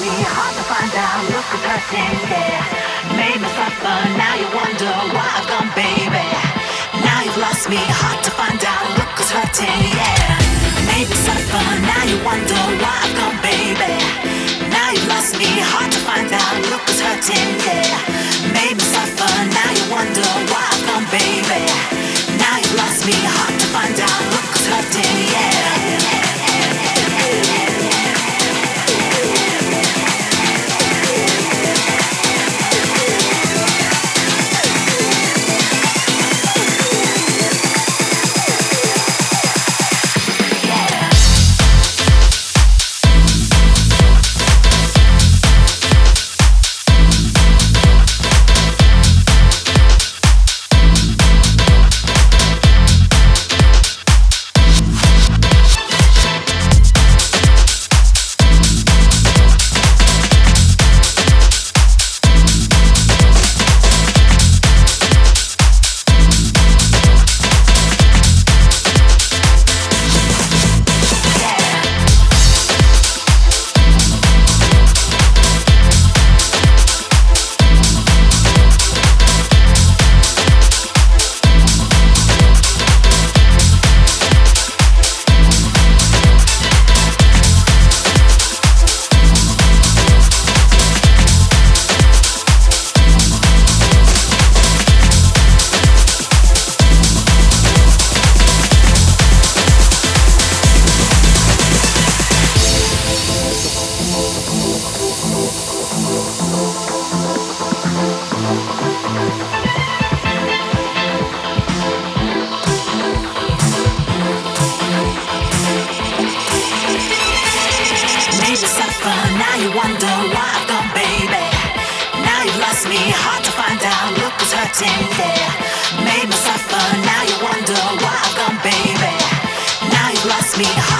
hard to find out. Look who's hurting, yeah. Made me suffer, now you wonder why I've gone, baby. Now you've lost me, hard to find out. Look who's hurting, yeah. Made me suffer, now you wonder why I've gone, baby. Now you've lost me, hard to find wonder why I've gone, baby. Now you've lost me, hard to find out. Look who's hurting, yeah. Made me suffer, now you wonder why I've gone, baby. Now you've lost me.